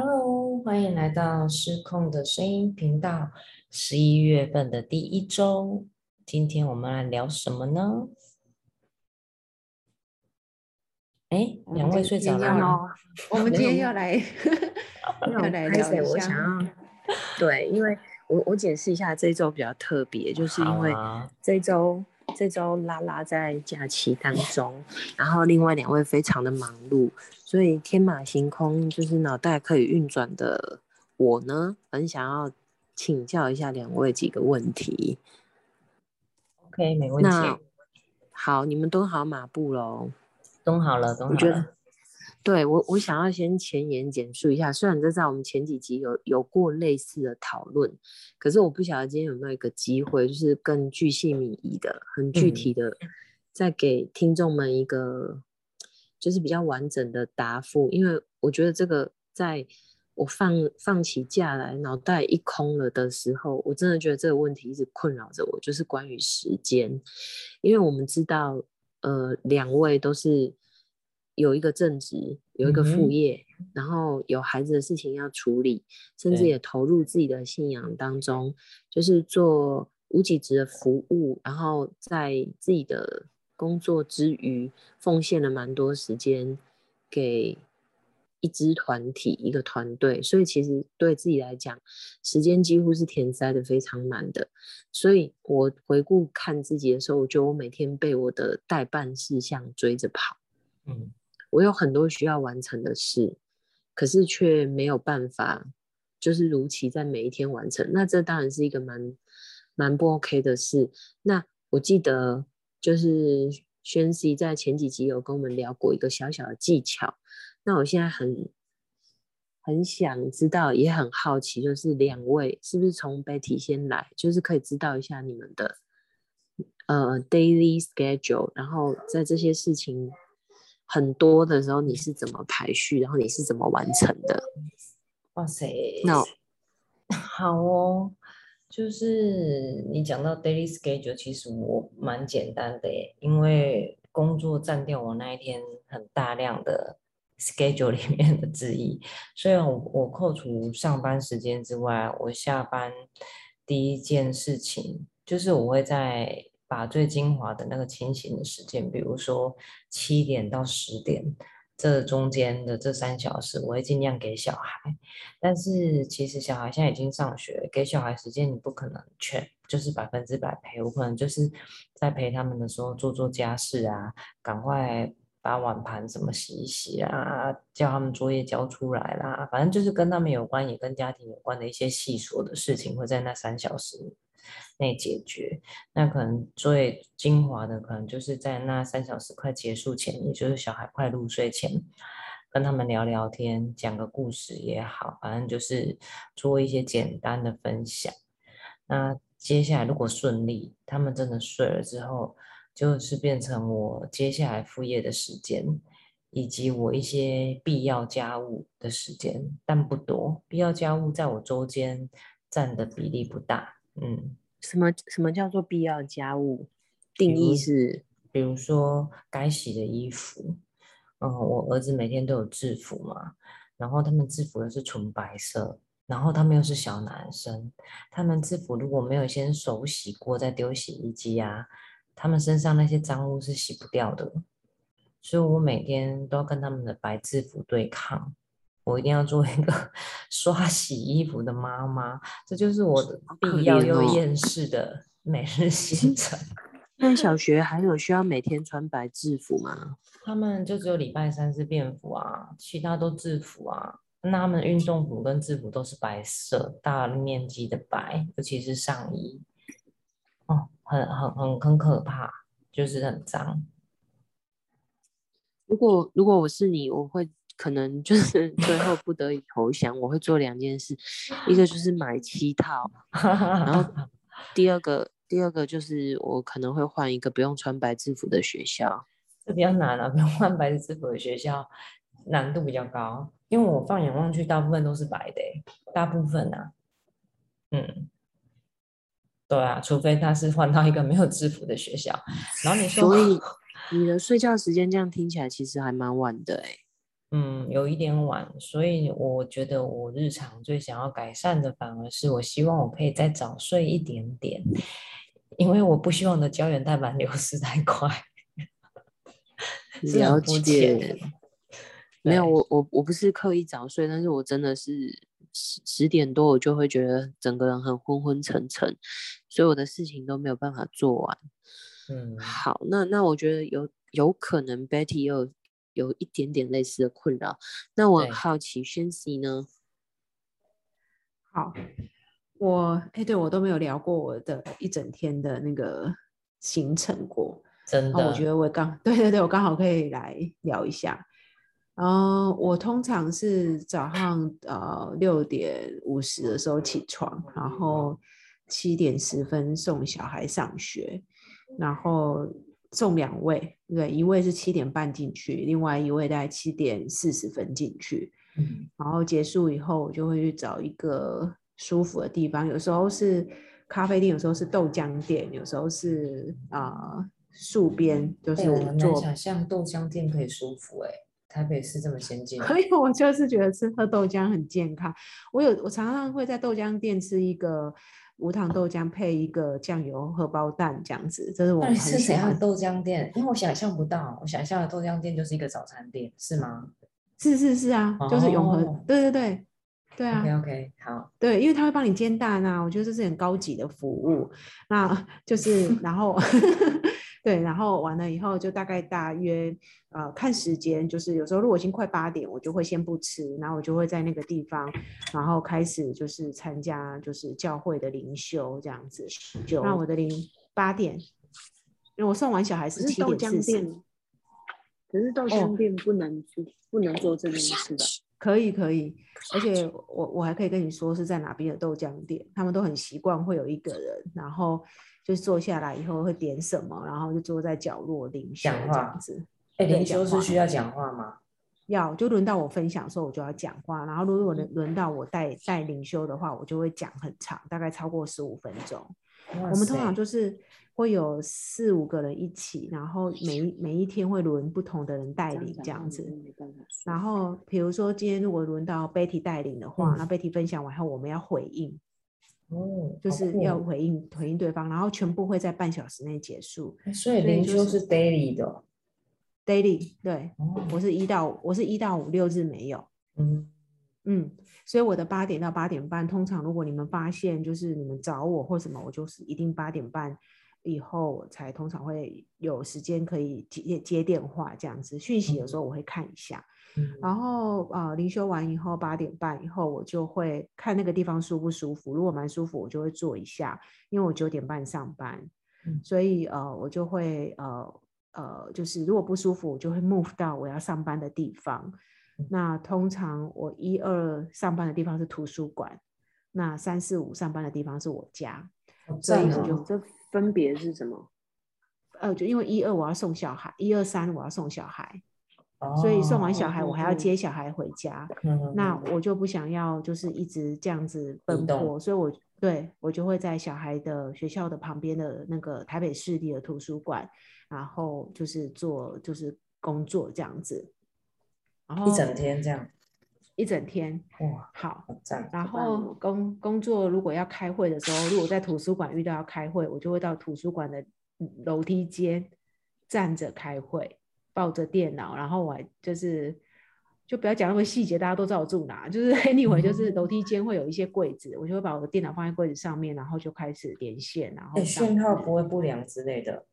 Hello，欢迎来到失控的声音频道。十一月份的第一周，今天我们来聊什么呢？哎，两位睡着了吗？我们今天要来 要来聊一我想要对，因为我我解释一下，这周比较特别，就是因为这周这周拉拉在假期当中，然后另外两位非常的忙碌，所以天马行空，就是脑袋可以运转的我呢，很想要请教一下两位几个问题。OK，没问题。好，你们蹲好马步喽。蹲好了，蹲好了。对我，我想要先前言简述一下。虽然这在我们前几集有有过类似的讨论，可是我不晓得今天有没有一个机会，就是更具细密意的、很具体的，再给听众们一个就是比较完整的答复。因为我觉得这个在我放放起假来，脑袋一空了的时候，我真的觉得这个问题一直困扰着我，就是关于时间。因为我们知道。呃，两位都是有一个正职，有一个副业，然后有孩子的事情要处理，甚至也投入自己的信仰当中，就是做无给职的服务，然后在自己的工作之余，奉献了蛮多时间给。一支团体，一个团队，所以其实对自己来讲，时间几乎是填塞的非常满的。所以我回顾看自己的时候，我觉得我每天被我的代办事项追着跑。嗯，我有很多需要完成的事，可是却没有办法，就是如期在每一天完成。那这当然是一个蛮蛮不 OK 的事。那我记得就是宣熙在前几集有跟我们聊过一个小小的技巧。那我现在很很想知道，也很好奇，就是两位是不是从 Betty 先来，就是可以知道一下你们的呃 daily schedule，然后在这些事情很多的时候，你是怎么排序，然后你是怎么完成的？哇塞，那好哦，就是你讲到 daily schedule，其实我蛮简单的耶，因为工作占掉我那一天很大量的。schedule 里面的之一，所以我我扣除上班时间之外，我下班第一件事情就是我会在把最精华的那个清醒的时间，比如说七点到十点这中间的这三小时，我会尽量给小孩。但是其实小孩现在已经上学，给小孩时间你不可能全就是百分之百陪，我可能就是在陪他们的时候做做家事啊，赶快。把碗盘什么洗一洗啊，叫他们作业交出来啦，反正就是跟他们有关，也跟家庭有关的一些细琐的事情，会在那三小时内解决。那可能最精华的，可能就是在那三小时快结束前，也就是小孩快入睡前，跟他们聊聊天，讲个故事也好，反正就是做一些简单的分享。那接下来如果顺利，他们真的睡了之后。就是变成我接下来副业的时间，以及我一些必要家务的时间，但不多。必要家务在我周间占的比例不大。嗯，什么什么叫做必要家务？定义是，比如说该洗的衣服。嗯，我儿子每天都有制服嘛，然后他们制服的是纯白色，然后他们又是小男生，他们制服如果没有先手洗过再丢洗衣机啊。他们身上那些脏污是洗不掉的，所以我每天都要跟他们的白制服对抗。我一定要做一个 刷洗衣服的妈妈，这就是我的必要又厌世的每日 行程。那小学还有需要每天穿白制服吗？他们就只有礼拜三是便服啊，其他都制服啊。那他们运动服跟制服都是白色，大面积的白，尤其是上衣。哦。很很很很可怕，就是很脏。如果如果我是你，我会可能就是最后不得已投降，我会做两件事，一个就是买七套，然后 第二个第二个就是我可能会换一个不用穿白制服的学校。这比较难啊，不用换白制服的学校难度比较高，因为我放眼望去，大部分都是白的，大部分啊，嗯。对啊，除非他是换到一个没有制服的学校，然后你说，所以你的睡觉时间这样听起来其实还蛮晚的哎。嗯，有一点晚，所以我觉得我日常最想要改善的，反而是我希望我可以再早睡一点点，因为我不希望我的胶原蛋白流失太快。了解。没有，我我我不是刻意早睡，但是我真的是十十点多我就会觉得整个人很昏昏沉沉，所以我的事情都没有办法做完。嗯，好，那那我觉得有有可能 Betty 有有一点点类似的困扰，那我很好奇 n c 呢？好，我哎，对我都没有聊过我的一整天的那个行程过，真的，我觉得我刚 对对对，我刚好可以来聊一下。嗯，我通常是早上呃六点五十的时候起床，然后七点十分送小孩上学，然后送两位，对，一位是七点半进去，另外一位在七点四十分进去，嗯，然后结束以后，我就会去找一个舒服的地方，有时候是咖啡店，有时候是豆浆店，有时候是啊树边，就是做。想象豆浆店可以舒服哎。台北是这么先进，所以我就是觉得吃喝豆浆很健康。我有我常常会在豆浆店吃一个无糖豆浆，配一个酱油荷包蛋这样子，这是我很是喜欢的豆浆店，因为我想象不到，我想象的豆浆店就是一个早餐店，是吗？是是是啊，就是永和，对对对对啊。OK OK 好，对，因为他会帮你煎蛋啊，我觉得这是很高级的服务。那就是 然后。对，然后完了以后就大概大约呃看时间，就是有时候如果已经快八点，我就会先不吃，然后我就会在那个地方，然后开始就是参加就是教会的灵修这样子。那我的灵八点，因为我送完小孩是七点四十。可是豆浆店不能做不能做这件事的。可以可以，而且我我还可以跟你说是在哪边的豆浆店，他们都很习惯会有一个人，然后。就坐下来以后会点什么，然后就坐在角落领修这样子。哎，领修是需要讲话吗？要，就轮到我分享的时候，我就要讲话。然后如果轮轮到我带带领修的话，我就会讲很长，大概超过十五分钟。我们通常就是会有四五个人一起，然后每每一天会轮不同的人带领这样子。然后比如说今天如果轮到 Betty 带领的话，那 Betty 分享完后，我们要回应。哦，就是要回应回应对方，然后全部会在半小时内结束。所以灵修是 daily 的，daily 对，我是一到我是一到五六日没有。嗯嗯，所以我的八点到八点半，通常如果你们发现就是你们找我或什么，我就是一定八点半以后才通常会有时间可以接接电话这样子，讯息有时候我会看一下。然后啊，灵修完以后八点半以后，我就会看那个地方舒不舒服。如果蛮舒服，我就会坐一下，因为我九点半上班，所以呃，我就会呃呃，就是如果不舒服，我就会 move 到我要上班的地方。那通常我一二上班的地方是图书馆，那三四五上班的地方是我家。所以我就这分别是什么？呃，就因为一二我要送小孩，一二三我要送小孩。所以送完小孩，我还要接小孩回家，那我就不想要就是一直这样子奔波，所以我对我就会在小孩的学校的旁边的那个台北市立的图书馆，然后就是做就是工作这样子，然后一整天这样，一整天哇，好，赞。然后工工作如果要开会的时候，如果在图书馆遇到要开会，我就会到图书馆的楼梯间站着开会。抱着电脑，然后我还就是，就不要讲那么细节，大家都知道我住哪。就是 anyway，就是楼梯间会有一些柜子，我就会把我的电脑放在柜子上面，然后就开始连线，然后讯号不会不良之类的。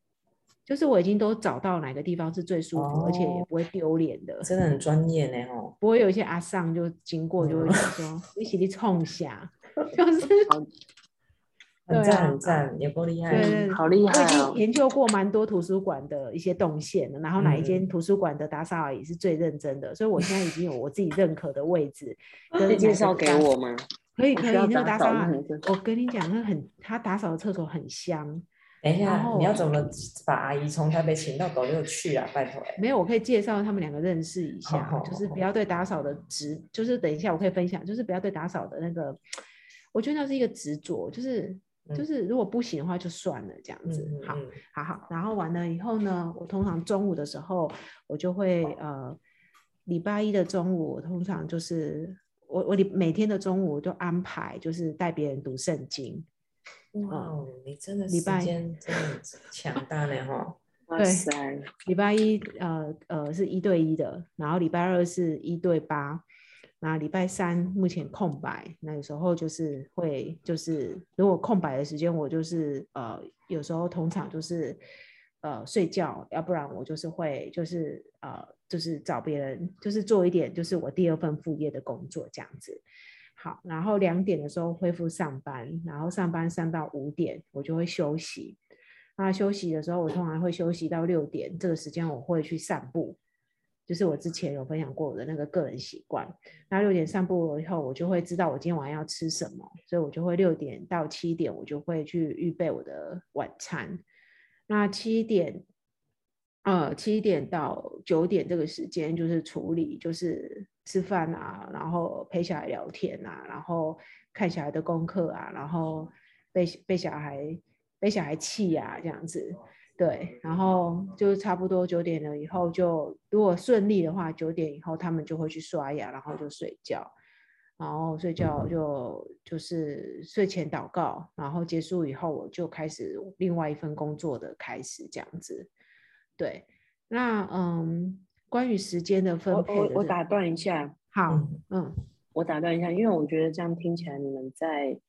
就是我已经都找到哪个地方是最舒服，而且也不会丢脸的。真的很专业呢，哦。不会有一些阿尚就经过就会说 一起去冲下，就是。很赞很赞，也够厉害，对，好厉害我已经研究过蛮多图书馆的一些动线了，然后哪一间图书馆的打扫阿姨是最认真的，所以我现在已经有我自己认可的位置。可以介绍给我吗？可以可以，那个打扫阿姨，我跟你讲，那很，他打扫的厕所很香。等一下，你要怎么把阿姨从台北请到斗六去啊？拜托。没有，我可以介绍他们两个认识一下，就是不要对打扫的执，就是等一下我可以分享，就是不要对打扫的那个，我觉得那是一个执着，就是。就是如果不行的话就算了，这样子，好，好好。然后完了以后呢，我通常中午的时候，我就会呃礼拜一的中午，我通常就是我我礼每天的中午都安排，就是带别人读圣经。哇，你真的时间真的 强大呢哈！对，礼拜一呃呃是一对一的，然后礼拜二是一对八，那礼拜三目前空白，那有时候就是会就是如果空白的时间，我就是呃有时候通常就是呃睡觉，要不然我就是会就是呃就是找别人就是做一点就是我第二份副业的工作这样子。好，然后两点的时候恢复上班，然后上班上到五点我就会休息。那休息的时候，我通常会休息到六点，这个时间我会去散步，就是我之前有分享过我的那个个人习惯。那六点散步了以后，我就会知道我今天晚上要吃什么，所以我就会六点到七点，我就会去预备我的晚餐。那七点，呃，七点到九点这个时间就是处理，就是吃饭啊，然后陪小孩聊天啊，然后看小孩的功课啊，然后被被小孩。被小孩气呀，这样子，对，然后就差不多九点了以后，就如果顺利的话，九点以后他们就会去刷牙，然后就睡觉，然后睡觉就就是睡前祷告，然后结束以后我就开始另外一份工作的开始，这样子，对，那嗯，关于时间的分配，我我打断一下，好，嗯，我打断一下，因为我觉得这样听起来你们在。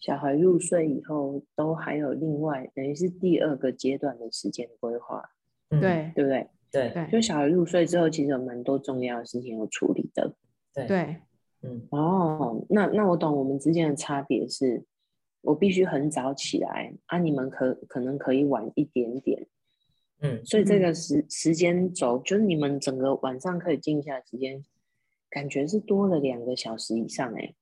小孩入睡以后，都还有另外等于是第二个阶段的时间规划，对对不对？对，就小孩入睡之后，其实有蛮多重要的事情要处理的。对对，嗯，哦，那那我懂，我们之间的差别是，我必须很早起来，啊，你们可可能可以晚一点点，嗯，所以这个时时间轴，就是你们整个晚上可以静下时间，感觉是多了两个小时以上，哎。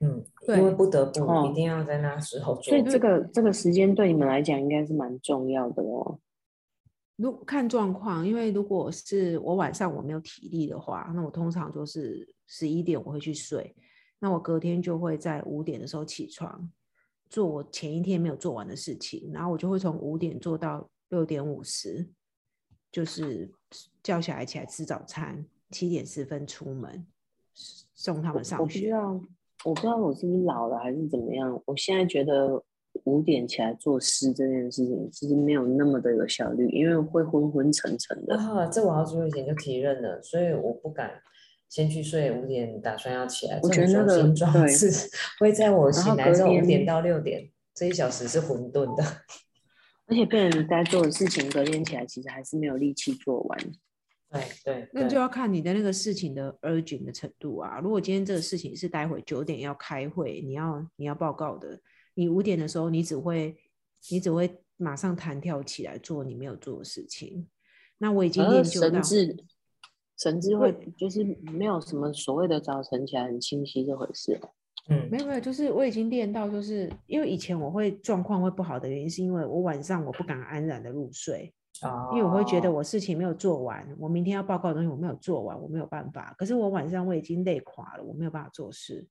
嗯，因为不得不一定要在那时候做，所以这个这个时间对你们来讲应该是蛮重要的哦。如看状况，因为如果是我晚上我没有体力的话，那我通常就是十一点我会去睡，那我隔天就会在五点的时候起床，做我前一天没有做完的事情，然后我就会从五点做到六点五十，就是叫小孩起来吃早餐，七点十分出门送他们上学。我不知道我不知道我是不是老了还是怎么样，我现在觉得五点起来做事这件事情其实没有那么的有效率，因为会昏昏沉沉的。啊，这我好久以前就提认了，所以我不敢先去睡。五点打算要起来，我觉得那个对，是会在我醒来之后五点到六点这一小时是混沌的，而且被人该做的事情隔天起来其实还是没有力气做完。对对，那就要看你的那个事情的 urgent 的程度啊。如果今天这个事情是待会九点要开会，你要你要报告的，你五点的时候你只会你只会马上弹跳起来做你没有做的事情。那我已经练就到神智，神智会就是没有什么所谓的早晨起来很清晰这回事。嗯，没有没有，就是我已经练到，就是因为以前我会状况会不好的原因，是因为我晚上我不敢安然的入睡。因为我会觉得我事情没有做完，我明天要报告的东西我没有做完，我没有办法。可是我晚上我已经累垮了，我没有办法做事，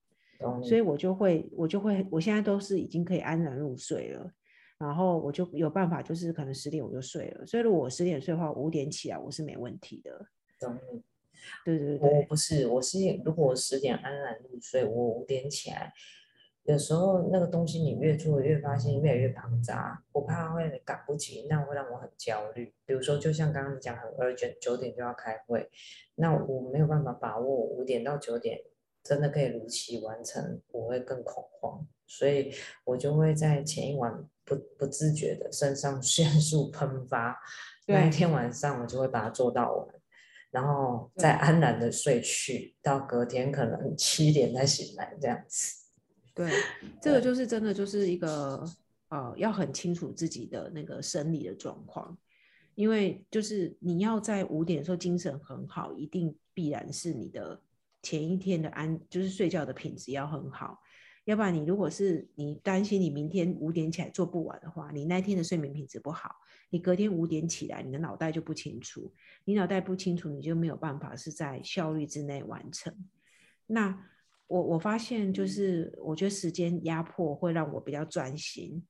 所以我就会我就会我现在都是已经可以安然入睡了，然后我就有办法，就是可能十点我就睡了。所以如果我十点睡的话，五点起来我是没问题的。懂对对对，我不是，我是如果我十点安然入睡，我五点起来。有时候那个东西你越做越发现越来越庞杂，我怕会赶不及，那会让我很焦虑。比如说，就像刚刚你讲很 urgent，九点就要开会，那我没有办法把握五点到九点真的可以如期完成，我会更恐慌，所以我就会在前一晚不不自觉的肾上腺素 喷发，那一天晚上我就会把它做到完，然后再安然的睡去，到隔天可能七点再醒来这样子。对，这个就是真的，就是一个呃，要很清楚自己的那个生理的状况，因为就是你要在五点的时候精神很好，一定必然是你的前一天的安，就是睡觉的品质要很好，要不然你如果是你担心你明天五点起来做不完的话，你那天的睡眠品质不好，你隔天五点起来，你的脑袋就不清楚，你脑袋不清楚，你就没有办法是在效率之内完成，那。我我发现就是，我觉得时间压迫会让我比较专心，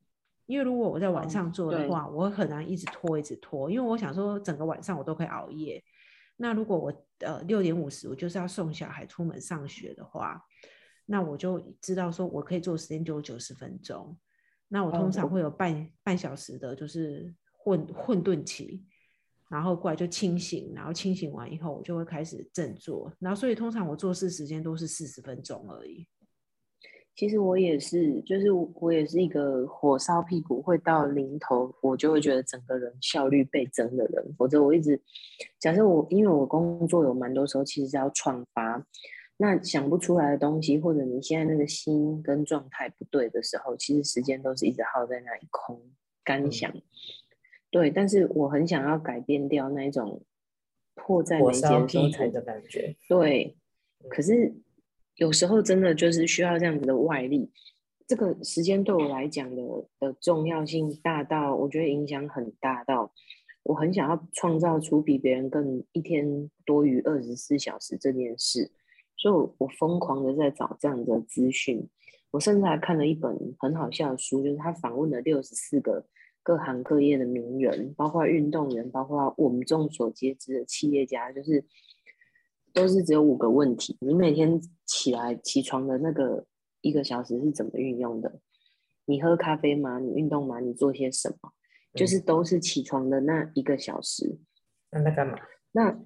因为如果我在晚上做的话，我很难一直拖一直拖，因为我想说整个晚上我都可以熬夜，那如果我呃六点五十我就是要送小孩出门上学的话，那我就知道说我可以做时间就九十分钟。那我通常会有半半小时的，就是混混沌期，然后过来就清醒，然后清醒完以后，我就会开始振作，然后所以通常我做事时间都是四十分钟而已。其实我也是，就是我也是一个火烧屁股会到临头，我就会觉得整个人效率倍增的人。否则我一直假设我，因为我工作有蛮多时候其实是要创发，那想不出来的东西，或者你现在那个心跟状态不对的时候，其实时间都是一直耗在那里空干想。对，但是我很想要改变掉那种迫在眉睫的感觉。对，可是。有时候真的就是需要这样子的外力，这个时间对我来讲的的重要性大到，我觉得影响很大到，我很想要创造出比别人更一天多于二十四小时这件事，所以我我疯狂的在找这样的资讯，我甚至还看了一本很好笑的书，就是他访问了六十四个各行各业的名人，包括运动员，包括我们众所皆知的企业家，就是。都是只有五个问题。你每天起来起床的那个一个小时是怎么运用的？你喝咖啡吗？你运动吗？你做些什么？就是都是起床的那一个小时。那在干嘛？那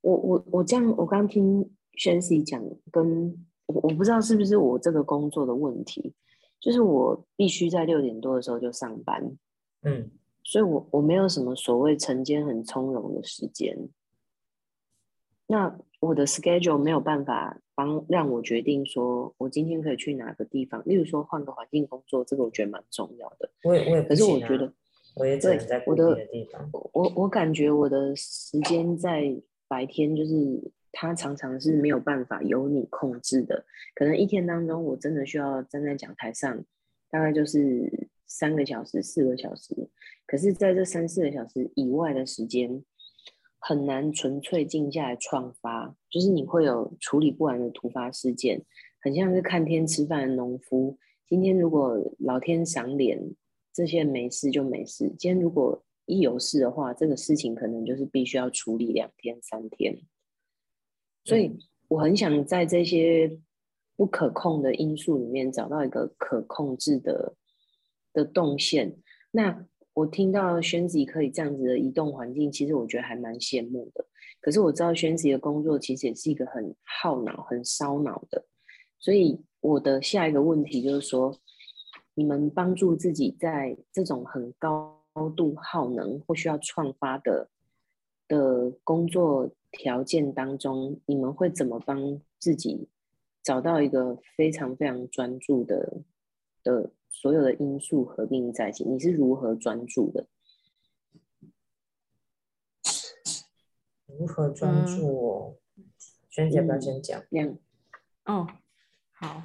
我我我这样，我刚听轩 C 讲，跟我我不知道是不是我这个工作的问题，就是我必须在六点多的时候就上班。嗯，所以我我没有什么所谓晨间很从容的时间。那我的 schedule 没有办法帮让我决定说，我今天可以去哪个地方。例如说换个环境工作，这个我觉得蛮重要的。我也我也可是我觉得我也只能在固定的地方。我我感觉我的时间在白天就是它常常是没有办法由你控制的。可能一天当中我真的需要站在讲台上，大概就是三个小时、四个小时。可是在这三四个小时以外的时间。很难纯粹静下来创发，就是你会有处理不完的突发事件，很像是看天吃饭的农夫。今天如果老天赏脸，这些没事就没事；今天如果一有事的话，这个事情可能就是必须要处理两天三天。所以我很想在这些不可控的因素里面找到一个可控制的的动线。那。我听到宣子可以这样子的移动环境，其实我觉得还蛮羡慕的。可是我知道宣子的工作其实也是一个很耗脑、很烧脑的。所以我的下一个问题就是说，你们帮助自己在这种很高度耗能或需要创发的的工作条件当中，你们会怎么帮自己找到一个非常非常专注的的？所有的因素合并在一起，你是如何专注的？如何专注？萱姐，不要先讲。嗯哦，好。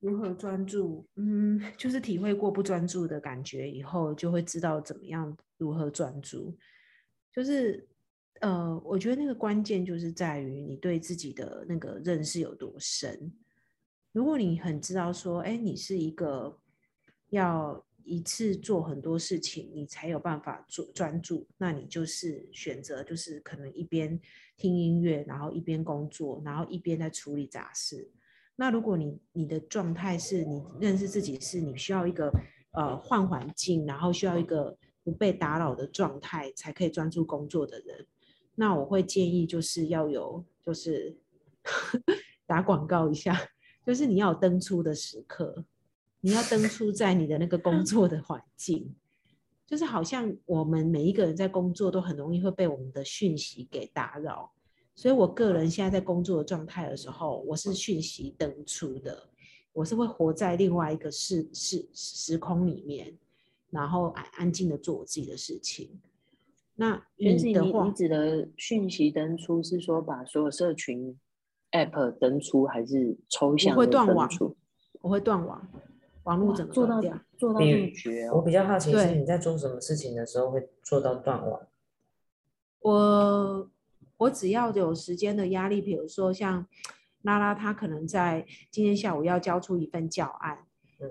如何专注？嗯，就是体会过不专注的感觉以后，就会知道怎么样如何专注。就是呃，我觉得那个关键就是在于你对自己的那个认识有多深。如果你很知道说，哎，你是一个要一次做很多事情，你才有办法做专注，那你就是选择就是可能一边听音乐，然后一边工作，然后一边在处理杂事。那如果你你的状态是你认识自己是你需要一个呃换环境，然后需要一个不被打扰的状态才可以专注工作的人，那我会建议就是要有就是 打广告一下。就是你要登出的时刻，你要登出在你的那个工作的环境，就是好像我们每一个人在工作都很容易会被我们的讯息给打扰，所以我个人现在在工作的状态的时候，我是讯息登出的，我是会活在另外一个时时时空里面，然后安安静的做我自己的事情。那你的话，你指的讯息登出是说把所有社群。App 登出还是抽象？我会断网，我会断网，网络怎么做到做到这么绝？我比较好奇是你在做什么事情的时候会做到断网？我我只要有时间的压力，比如说像拉拉，他可能在今天下午要交出一份教案，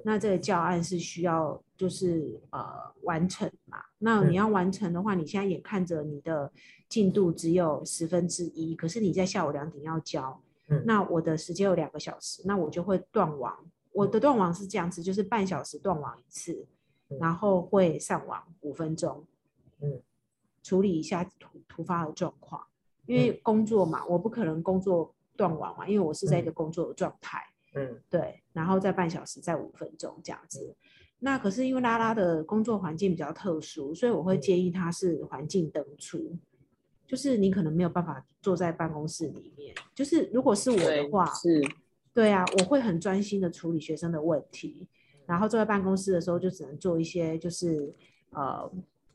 那这个教案是需要就是呃完成嘛？那你要完成的话，你现在眼看着你的。进度只有十分之一，可是你在下午两点要交，嗯那我的时间有两个小时，那我就会断网。我的断网是这样子，就是半小时断网一次，嗯然后会上网五分钟，嗯，处理一下突突发的状况。因为工作嘛，我不可能工作断网嘛，因为我是在一个工作的状态。嗯对，然后再半小时，再五分钟这样子。那可是因为拉拉的工作环境比较特殊，所以我会建议他是环境灯出，就是你可能没有办法坐在办公室里面。就是如果是我的对话，是对啊，我会很专心的处理学生的问题，然后坐在办公室的时候就只能做一些就是呃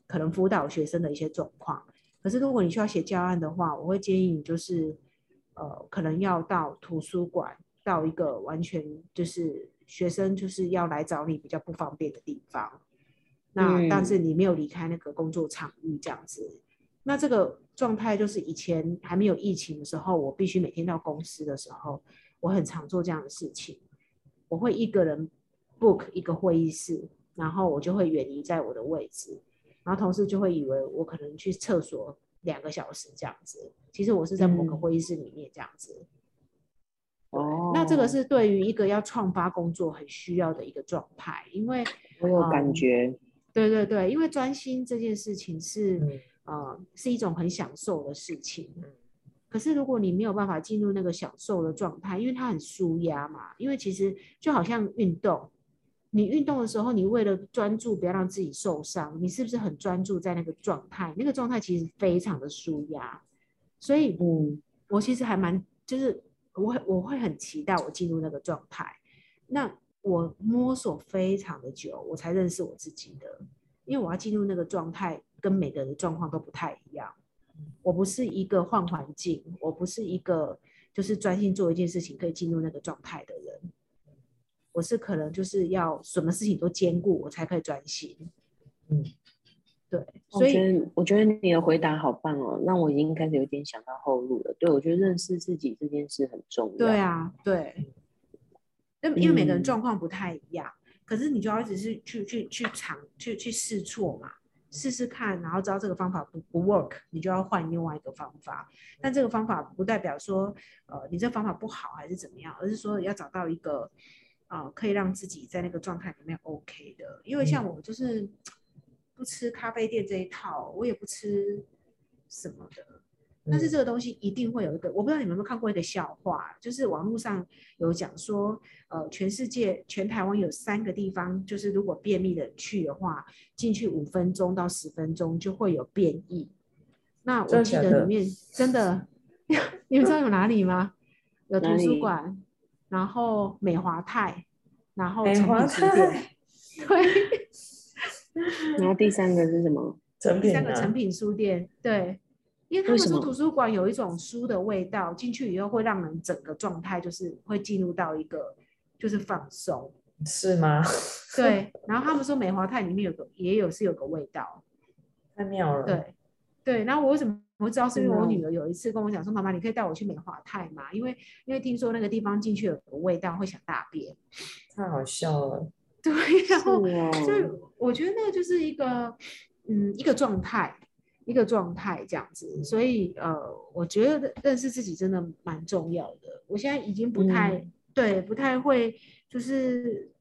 可能辅导学生的一些状况。可是如果你需要写教案的话，我会建议你就是呃可能要到图书馆，到一个完全就是学生就是要来找你比较不方便的地方。那但是你没有离开那个工作场域这样子，那这个状态就是以前还没有疫情的时候，我必须每天到公司的时候，我很常做这样的事情。我会一个人 book 一个会议室，然后我就会远离在我的位置，然后同事就会以为我可能去厕所两个小时这样子，其实我是在某个嗯。会议室里面这样子。哦，那这个是对于一个要创发工作很需要的一个状态，因为我有感嗯觉，对对对，因为专心这件事情是、嗯呃是一种很享受的事情。嗯可是如果你没有办法进入那个享受的状态，因为它很舒压嘛，因为其实就好像运动，你运动的时候，你为了专注不要让自己受伤，你是不是很专注在那个状态？那个状态其实非常的舒压，所以嗯我其实还蛮就是我会我会很期待我进入那个状态。那我摸索非常的久，我才认识我自己的，因为我要进入那个状态，跟每个人的状况都不太一样。我不是一个换环境，我不是一个就是专心做一件事情可以进入那个状态的人。我是可能就是要什么事情都兼顾，我才可以专心。嗯，对，所以觉我觉得你的回答好棒哦，让我已经开始有点想到后路了。对，我觉得认识自己这件事很重要。对，啊，对，因为因为每个人嗯状况不太一样，可是你就要一直是去去去尝去去试错嘛，试试看，然后知道这个方法不不 work，你就要换另外一个方法。但这个方法不代表说呃你这方法不好还是怎么样，而是说要找到一个呃可以让自己在那个状态里面 OK 的。因为像我就是不吃咖啡店这一套，我也不吃什么的。但是这个东西一定会有一个，我不知道你们有没有看过一个笑话，就是网络上有讲说，呃，全世界全台湾有三个地方，就是如果便秘的人去的话，进去五分钟到十分钟就会有变异。那我记得里面真的，你们知道有哪里吗？有图书馆，然后美华泰，然后美华诚品书店泰，对，然后第三个是什么？成品三个啊成品书店，对，因为他们说图书馆有一种书的味道，进去以后会让人整个状态就是会进入到一个就是放松，是吗？对。然后他们说美华泰里面有个也有是有个味道，太妙了。，对对。然后我为什么我知道？是因为我女儿有一次跟我讲说，妈妈你可以带我去美华泰吗？因为因为听说那个地方进去有个味道会想大便，太好笑了。对，然后是哦所以我觉得那个就是一个，嗯，一个状态，一个状态这样子。所以呃，我觉得认识自己真的蛮重要的。我现在已经不太、嗯对，不太会就是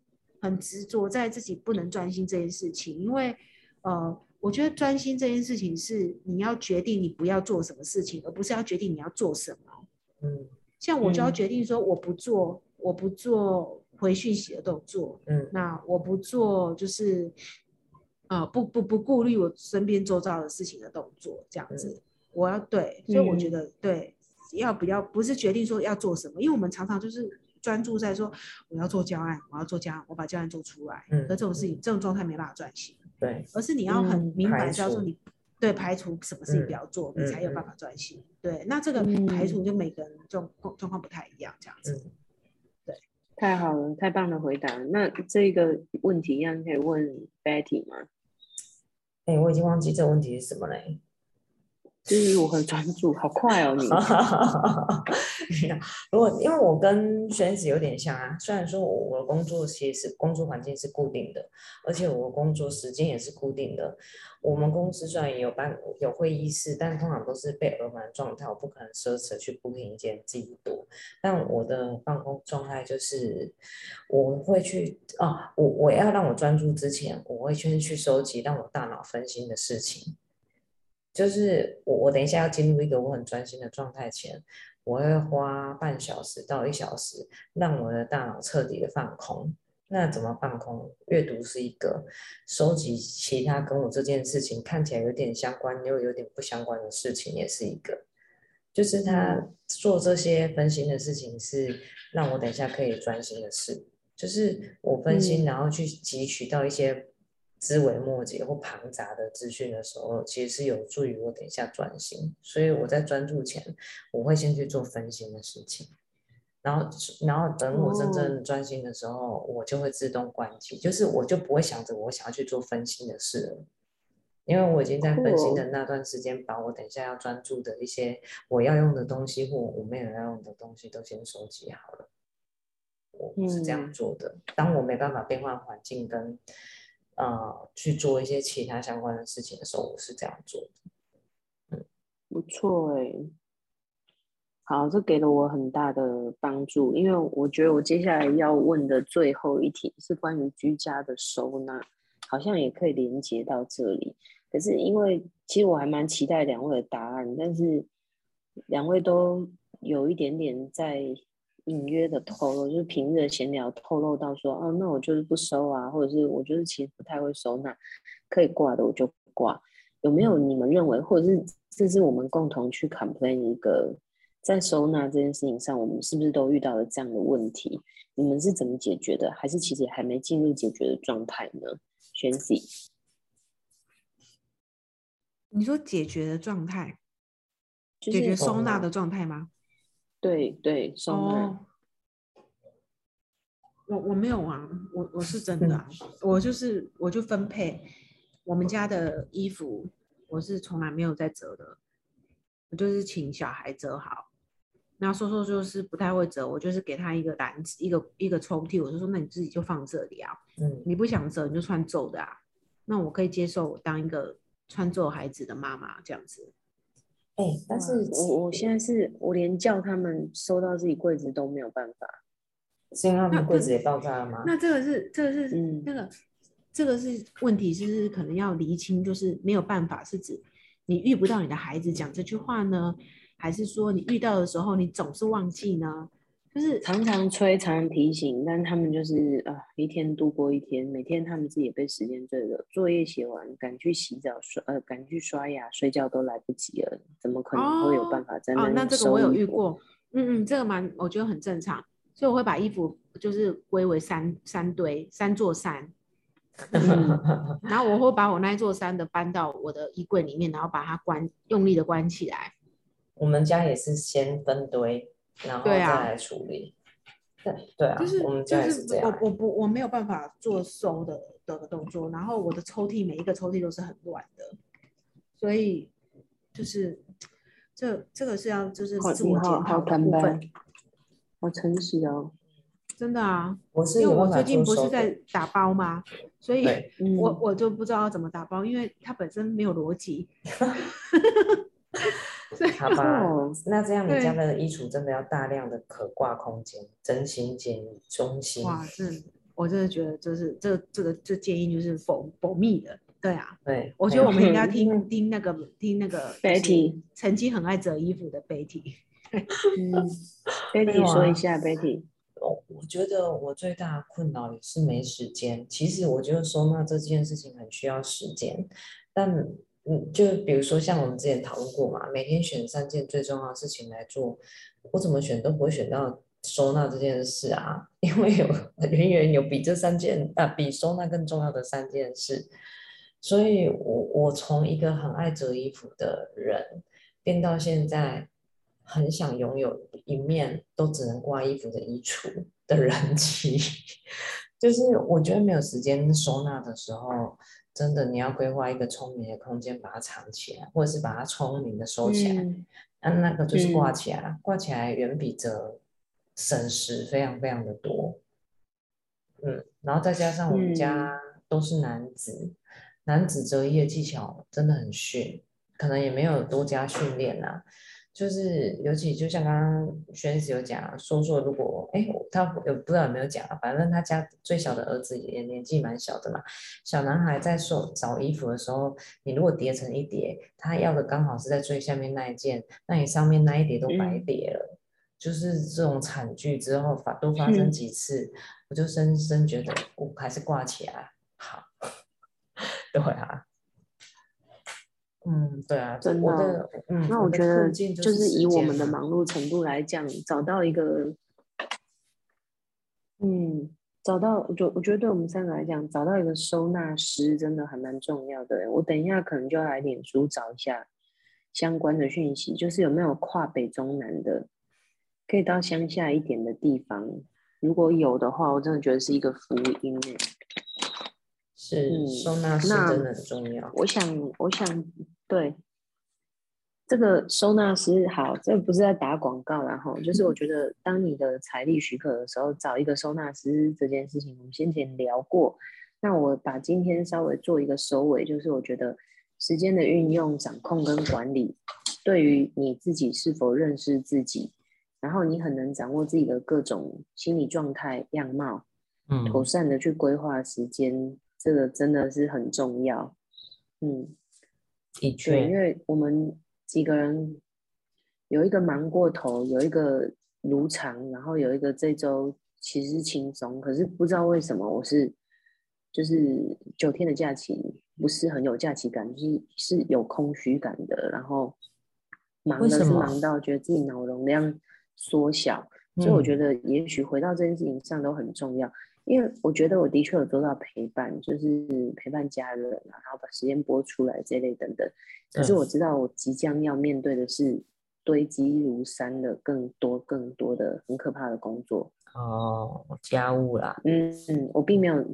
很执着在自己不能专心这件事情，因为呃，我觉得专心这件事情是你要决定你不要做什么事情，而不是要决定你要做什么。嗯像我就要嗯决定说我不做，我不做回讯息的动作，嗯那我不做就是呃不不不顾虑我身边周遭的事情的动作，这样子，我要对，所以我觉嗯得对，要不要不是决定说要做什么，因为我们常常就是专注在说我要做教案，我要做教案，我把教案做出来，嗯可这种事情这种状态没办法专心，对，而是你要很嗯明白排除知道说你。对，排除什么事情嗯不要做，你才有办法专心。对，那这个排除就每个人状状况不太一样，这样子。对太好了，太棒的回答。那这个问题一样可以问 Betty 吗？哎、我已经忘记这个问题是什么嘞。就是我很专注？好快哦，你 如果因为我跟轩子有点像啊，虽然说我我的工作其实工作环境是固定的，而且我工作时间也是固定的。我们公司虽然也有办有会议室，但通常都是被额满状态，我不可能奢侈去布一间自己多。但我的办公状态就是，我会去啊，我我要让我专注之前，我会先去收集让我大脑分心的事情。就是我我等一下要进入一个我很专心的状态前，我会花半小时到一小时，让我的大脑彻底的放空。那怎么放空？阅读是一个，收集其他跟我这件事情看起来有点相关又有点不相关的事情也是一个。就是他做这些分心的事情是让我等一下可以专心的事。就是我分心，然后去汲取到一些枝微末节或庞杂的资讯的时候，其实是有助于我等一下专心。所以我在专注前，我会先去做分心的事情。然后，然后等我真正专心的时候，我就会自动关机，就是我就不会想着我想要去做分心的事了，因为我已经在分心的那段时间，把我等一下要专注的一些我要用的东西或我没有要用的东西都先收集好了。我是这样做的。当我没办法变换环境跟呃去做一些其他相关的事情的时候，我是这样做的。嗯，不错哎。好，这给了我很大的帮助，因为我觉得我接下来要问的最后一题是关于居家的收纳，好像也可以连接到这里。可是因为其实我还蛮期待两位的答案，但是两位都有一点点在隐约的透露，就是平日的闲聊透露到说，哦，那我就是不收啊，或者是我就是其实不太会收纳，可以挂的我就挂。有没有你们认为，或者是这是我们共同去 complain 一个？在收纳这件事情上，我们是不是都遇到了这样的问题？你们是怎么解决的？还是其实还没进入解决的状态呢？选 C。你说解决的状态，解决收纳的状态吗？对对，收纳。我我没有啊，我我是真的啊，我就是我就分配我们家的衣服，我是从来没有在折的，我就是请小孩折好。那说说就是不太会折，我就是给他一个篮子，一个一个抽屉，我就说那你自己就放这里啊。嗯，你不想折你就穿皱的啊。那我可以接受我当一个穿皱孩子的妈妈这样子。哎，但是我我现在是我连叫他们收到自己柜子都没有办法，是因为他们柜子也爆炸了吗？那这个是这个是嗯那个这个是问题，是可能要厘清，就是没有办法是指你遇不到你的孩子讲这句话呢？还是说你遇到的时候，你总是忘记呢？就是常常催，常常提醒，但他们就是啊，一天度过一天，每天他们自己也被时间追着，作业写完，赶去洗澡，刷呃，赶去刷牙，睡觉都来不及了，怎么可能会有办法在那哦，那这个我有遇过，嗯嗯，这个蛮，我觉得很正常，所以我会把衣服就是归为三三堆，三座山，然后我会把我那一座山的搬到我的衣柜里面，然后把它关，用力的关起来。我们家也是先分堆，然后再来处理。对对啊，就是我们家也是。我我不我没有办法做收的的动作，然后我的抽屉每一个抽屉都是很乱的，所以就是这这个是要就是自我检讨的部分。好诚实哦，真的啊，我是因为我最近不是在打包吗？所以我我就不知道怎么打包，因为它本身没有逻辑。好吧，那这样你家的衣橱真的要大量的可挂空间，真心建议，中心。哇，这我真的觉得就是这这个这建议就是保保密的，对啊，对，我觉得我们应该听 听那个听那个 Betty，曾经很爱折衣服的 Betty，嗯，Betty 说一下 Betty，我我觉得我最大的困扰也是没时间，其实我觉得收纳这件事情很需要时间，但。嗯，就比如说像我们之前讨论过嘛，每天选三件最重要的事情来做，我怎么选都不会选到收纳这件事啊，因为有远远有比这三件啊比收纳更重要的三件事，所以我我从一个很爱折衣服的人，变到现在很想拥有一面都只能挂衣服的衣橱的人气，就是我觉得没有时间收纳的时候。真的，你要规划一个聪明的空间，把它藏起来，或者是把它聪明的收起来。那那个就是挂起来，挂起来远比折省时非常非常的多。嗯，然后再加上我们家都是男子，男子折衣的技巧真的很逊，可能也没有多加训练呐。就是尤其就像刚刚轩子有讲说说，如果哎他有不知道有没有讲啊，反正他家最小的儿子也年纪蛮小的嘛，小男孩在收找衣服的时候，你如果叠成一叠，他要的刚好是在最下面那一件，那你上面那一叠都白叠了。就是这种惨剧之后发都发生几次，我就深深觉得我还是挂起来好。对啊，嗯，对啊，真的，嗯，那我觉得就是以我们的忙碌程度来讲，找到一个，嗯，找到，我觉我觉得对我们三个来讲，找到一个收纳师真的还蛮重要的。我等一下可能就要来脸书找一下相关的讯息，就是有没有跨北中南的。可以到乡下一点的地方，如果有的话，我真的觉得是一个福音诶。是收纳师真的很重要。我想，我想，对这个收纳师好，这不是在打广告，然后就是我觉得，当你的财力许可的时候，找一个收纳师这件事情，我们先前聊过。那我把今天稍微做一个收尾，就是我觉得时间的运用、掌控跟管理，对于你自己是否认识自己。然后你很能掌握自己的各种心理状态样貌，嗯，妥善的去规划时间，这个真的是很重要。嗯，的确，因为我们几个人有一个忙过头，有一个如常，然后有一个这周其实轻松，可是不知道为什么我是就是九天的假期不是很有假期感，就是是有空虚感的，然后忙的是忙到觉得自己脑容量。缩小，所以我觉得也许回到这件事情上都很重要，因为我觉得我的确有做到陪伴，就是陪伴家人啊，然后把时间拨出来这类等等。可是我知道我即将要面对的是堆积如山的更多更多的很可怕的工作哦，家务啦。嗯嗯，我并没有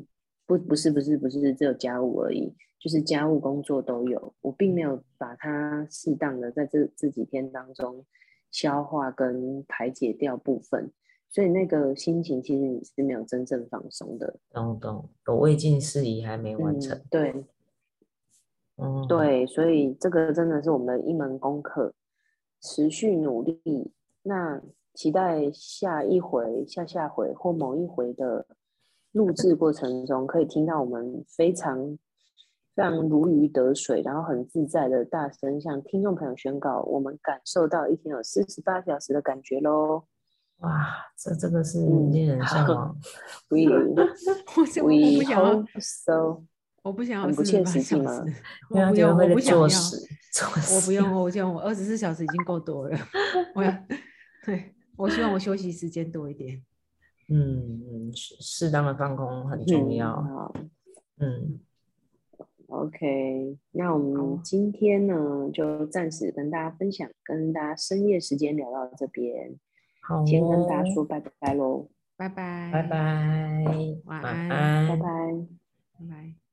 不不是不是不是只有家务而已，就是家务工作都有，我并没有把它适当的在这这几天当中。消化跟排解掉部分，所以那个心情其实你是没有真正放松的。懂懂，有未尽事宜还没完成。对，嗯，对，所以这个真的是我们的一门功课，持续努力。那期待下一回、下下回或某一回的录制过程中，可以听到我们非常。非常如鱼得水，然后很自在的大声向听众朋友宣告：我们感受到一天有四十八小时的感觉喽！哇，这这个是令人向往。We we hope so。我不想要很不切实际吗？我不用，我不想要。我不用，我不用我二十四小时已经够多了。我要，对我希望我休息时间多一点。嗯，适适当的放空很重要。嗯。OK，那我们今天呢，就暂时跟大家分享，跟大家深夜时间聊到这边，好，先跟大叔拜拜喽，拜拜，拜拜，晚安，拜拜，拜拜。